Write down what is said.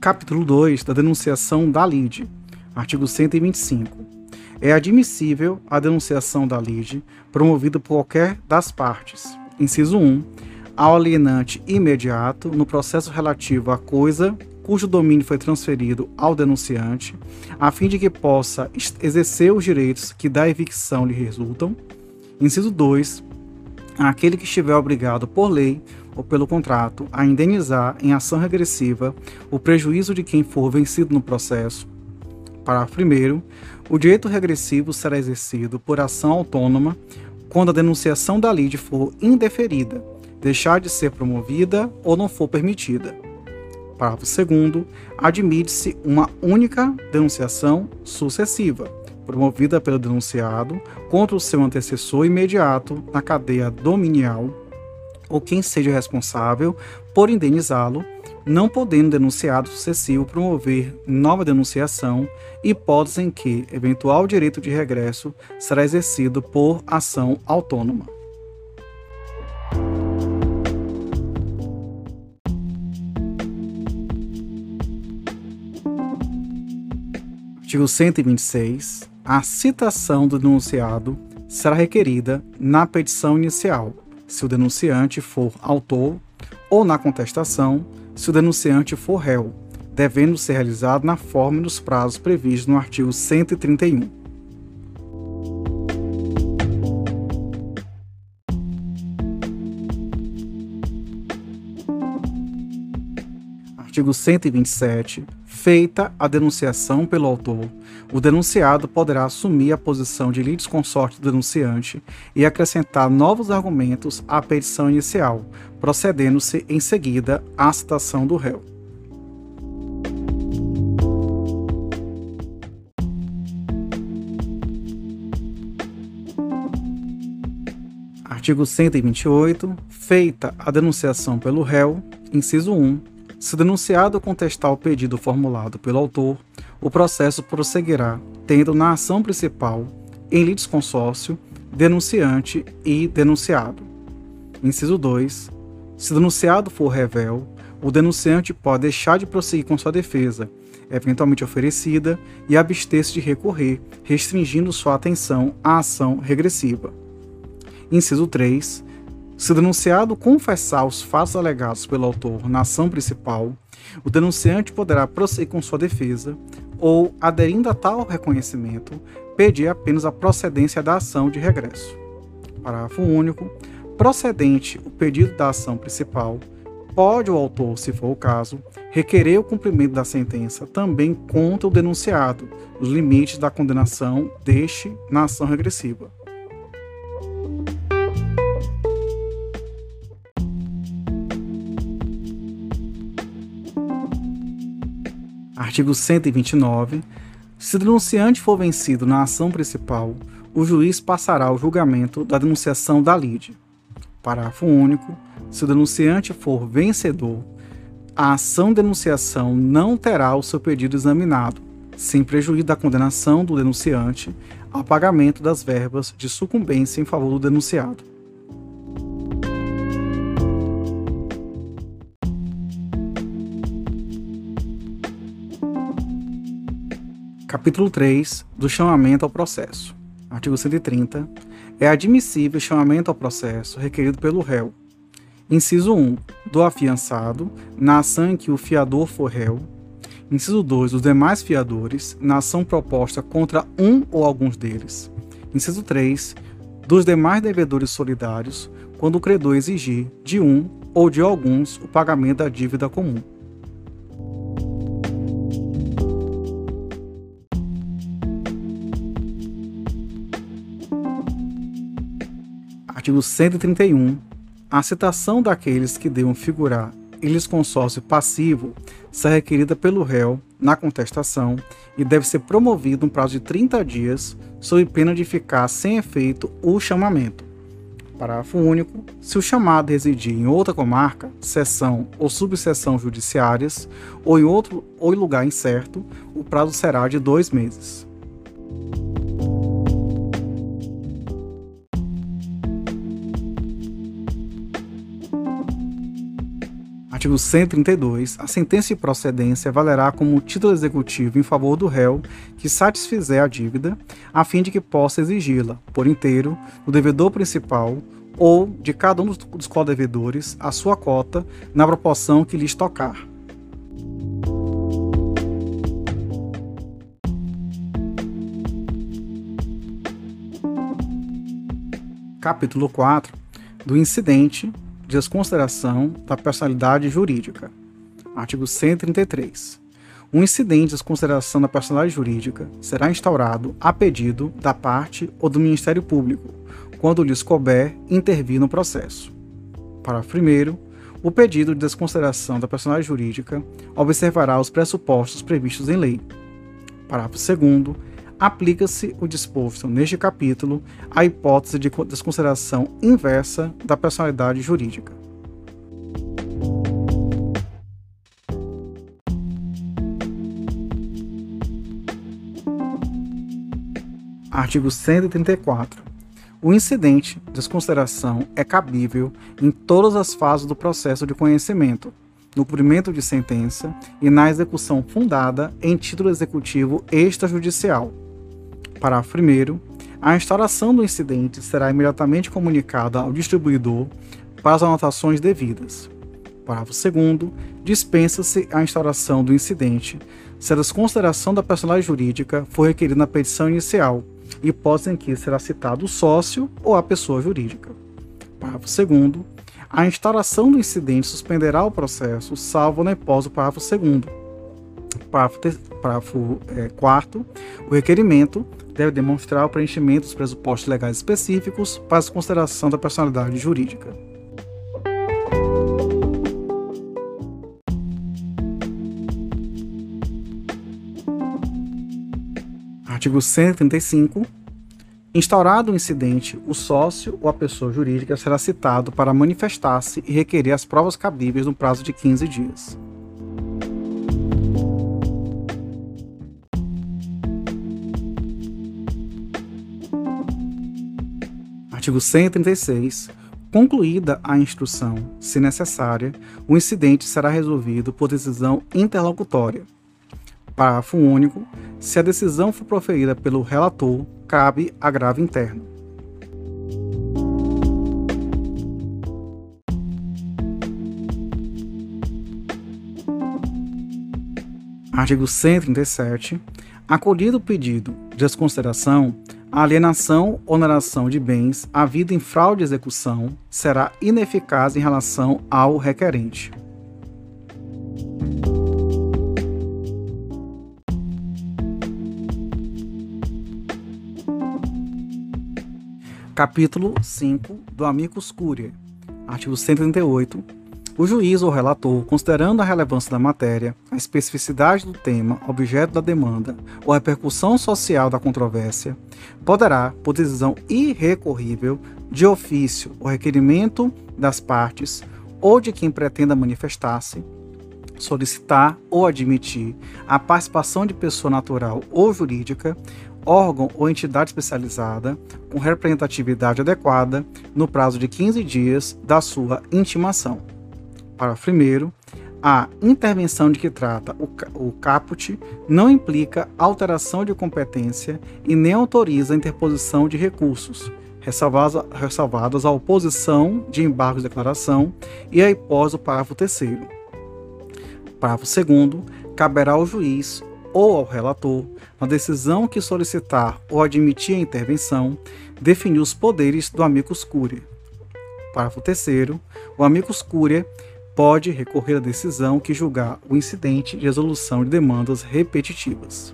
Capítulo 2 da denunciação da lide. Artigo 125. É admissível a denunciação da lide promovida por qualquer das partes. Inciso 1. Ao alienante imediato no processo relativo à coisa cujo domínio foi transferido ao denunciante, a fim de que possa exercer os direitos que da evicção lhe resultam. Inciso 2. Aquele que estiver obrigado por lei ou pelo contrato a indenizar em ação regressiva o prejuízo de quem for vencido no processo. Parágrafo 1. O direito regressivo será exercido por ação autônoma quando a denunciação da lide for indeferida, deixar de ser promovida ou não for permitida. Parágrafo 2. Admite-se uma única denunciação sucessiva, promovida pelo denunciado contra o seu antecessor imediato na cadeia dominial ou quem seja responsável por indenizá-lo, não podendo denunciado sucessivo promover nova denunciação, hipótese em que eventual direito de regresso será exercido por ação autônoma. Artigo 126. A citação do denunciado será requerida na petição inicial, se o denunciante for autor, ou na contestação, se o denunciante for réu, devendo ser realizado na forma e nos prazos previstos no artigo 131. Artigo 127 Feita a denunciação pelo autor, o denunciado poderá assumir a posição de litisconsorte do denunciante e acrescentar novos argumentos à petição inicial, procedendo-se em seguida à citação do réu. Artigo 128. Feita a denunciação pelo réu, inciso 1, se denunciado contestar o pedido formulado pelo autor, o processo prosseguirá, tendo na ação principal, em litisconsórcio, denunciante e denunciado. Inciso 2. Se denunciado for revel, o denunciante pode deixar de prosseguir com sua defesa, eventualmente oferecida, e abster-se de recorrer, restringindo sua atenção à ação regressiva. Inciso 3. Se o denunciado confessar os fatos alegados pelo autor na ação principal, o denunciante poderá prosseguir com sua defesa ou, aderindo a tal reconhecimento, pedir apenas a procedência da ação de regresso. Parágrafo único. Procedente o pedido da ação principal, pode o autor, se for o caso, requerer o cumprimento da sentença também contra o denunciado, nos limites da condenação deste na ação regressiva. Artigo 129. Se o denunciante for vencido na ação principal, o juiz passará o julgamento da denunciação da lide. Parágrafo único. Se o denunciante for vencedor, a ação de denunciação não terá o seu pedido examinado, sem prejuízo da condenação do denunciante ao pagamento das verbas de sucumbência em favor do denunciado. Capítulo 3 do chamamento ao processo. Artigo 130. É admissível chamamento ao processo requerido pelo réu. Inciso 1. Do afiançado, na ação em que o fiador for réu. Inciso 2. Dos demais fiadores, na ação proposta contra um ou alguns deles. Inciso 3. Dos demais devedores solidários, quando o credor exigir de um ou de alguns o pagamento da dívida comum. Artigo 131. A citação daqueles que devam figurar em consórcio passivo será requerida pelo réu na contestação e deve ser promovido no prazo de 30 dias, sob pena de ficar sem efeito o chamamento. Parágrafo único. Se o chamado residir em outra comarca, seção ou subseção judiciárias, ou em outro ou em lugar incerto, o prazo será de dois meses. Artigo 132. A sentença de procedência valerá como título executivo em favor do réu que satisfizer a dívida, a fim de que possa exigi-la, por inteiro, do devedor principal ou de cada um dos codevedores a sua cota na proporção que lhes tocar. Capítulo 4 do incidente desconsideração da personalidade jurídica. Artigo 133. Um incidente de desconsideração da personalidade jurídica será instaurado a pedido da parte ou do Ministério Público, quando lhes couber intervir no processo. Parágrafo 1. O pedido de desconsideração da personalidade jurídica observará os pressupostos previstos em lei. Parágrafo 2 aplica-se o disposto neste capítulo à hipótese de desconsideração inversa da personalidade jurídica. Artigo 134. O incidente de desconsideração é cabível em todas as fases do processo de conhecimento, no cumprimento de sentença e na execução fundada em título executivo extrajudicial Parágrafo 1. A instauração do incidente será imediatamente comunicada ao distribuidor para as anotações devidas. Parágrafo 2. Dispensa-se a instauração do incidente se a desconsideração da personalidade jurídica for requerida na petição inicial, hipótese em que será citado o sócio ou a pessoa jurídica. Parágrafo 2. A instauração do incidente suspenderá o processo, salvo na hipótese do parágrafo 2. Parágrafo, parágrafo é, 4. O requerimento deve demonstrar o preenchimento dos pressupostos legais específicos para a consideração da personalidade jurídica. Artigo 135. Instaurado o incidente, o sócio ou a pessoa jurídica será citado para manifestar-se e requerer as provas cabíveis no prazo de 15 dias. Artigo 136. Concluída a instrução, se necessária, o incidente será resolvido por decisão interlocutória. Parágrafo único. Se a decisão for proferida pelo relator, cabe agravo interno. Artigo 137. Acolhido o pedido de desconsideração, a alienação ou oneração de bens havida em fraude de execução será ineficaz em relação ao requerente. Capítulo 5 do Amicus Curiae, artigo 138 o juiz ou relator, considerando a relevância da matéria, a especificidade do tema, objeto da demanda ou a repercussão social da controvérsia, poderá, por decisão irrecorrível, de ofício ou requerimento das partes ou de quem pretenda manifestar-se, solicitar ou admitir a participação de pessoa natural ou jurídica, órgão ou entidade especializada com representatividade adequada no prazo de 15 dias da sua intimação. Parágrafo 1. A intervenção de que trata o, caput não implica alteração de competência e nem autoriza a interposição de recursos, ressalvadas, a oposição de embargos de declaração e a hipótese do parágrafo 3. Parágrafo 2. Caberá ao juiz ou ao relator, na decisão que solicitar ou admitir a intervenção, definir os poderes do amicus curiae. Parágrafo 3. O amicus curiae pode recorrer à decisão que julgar o incidente de resolução de demandas repetitivas.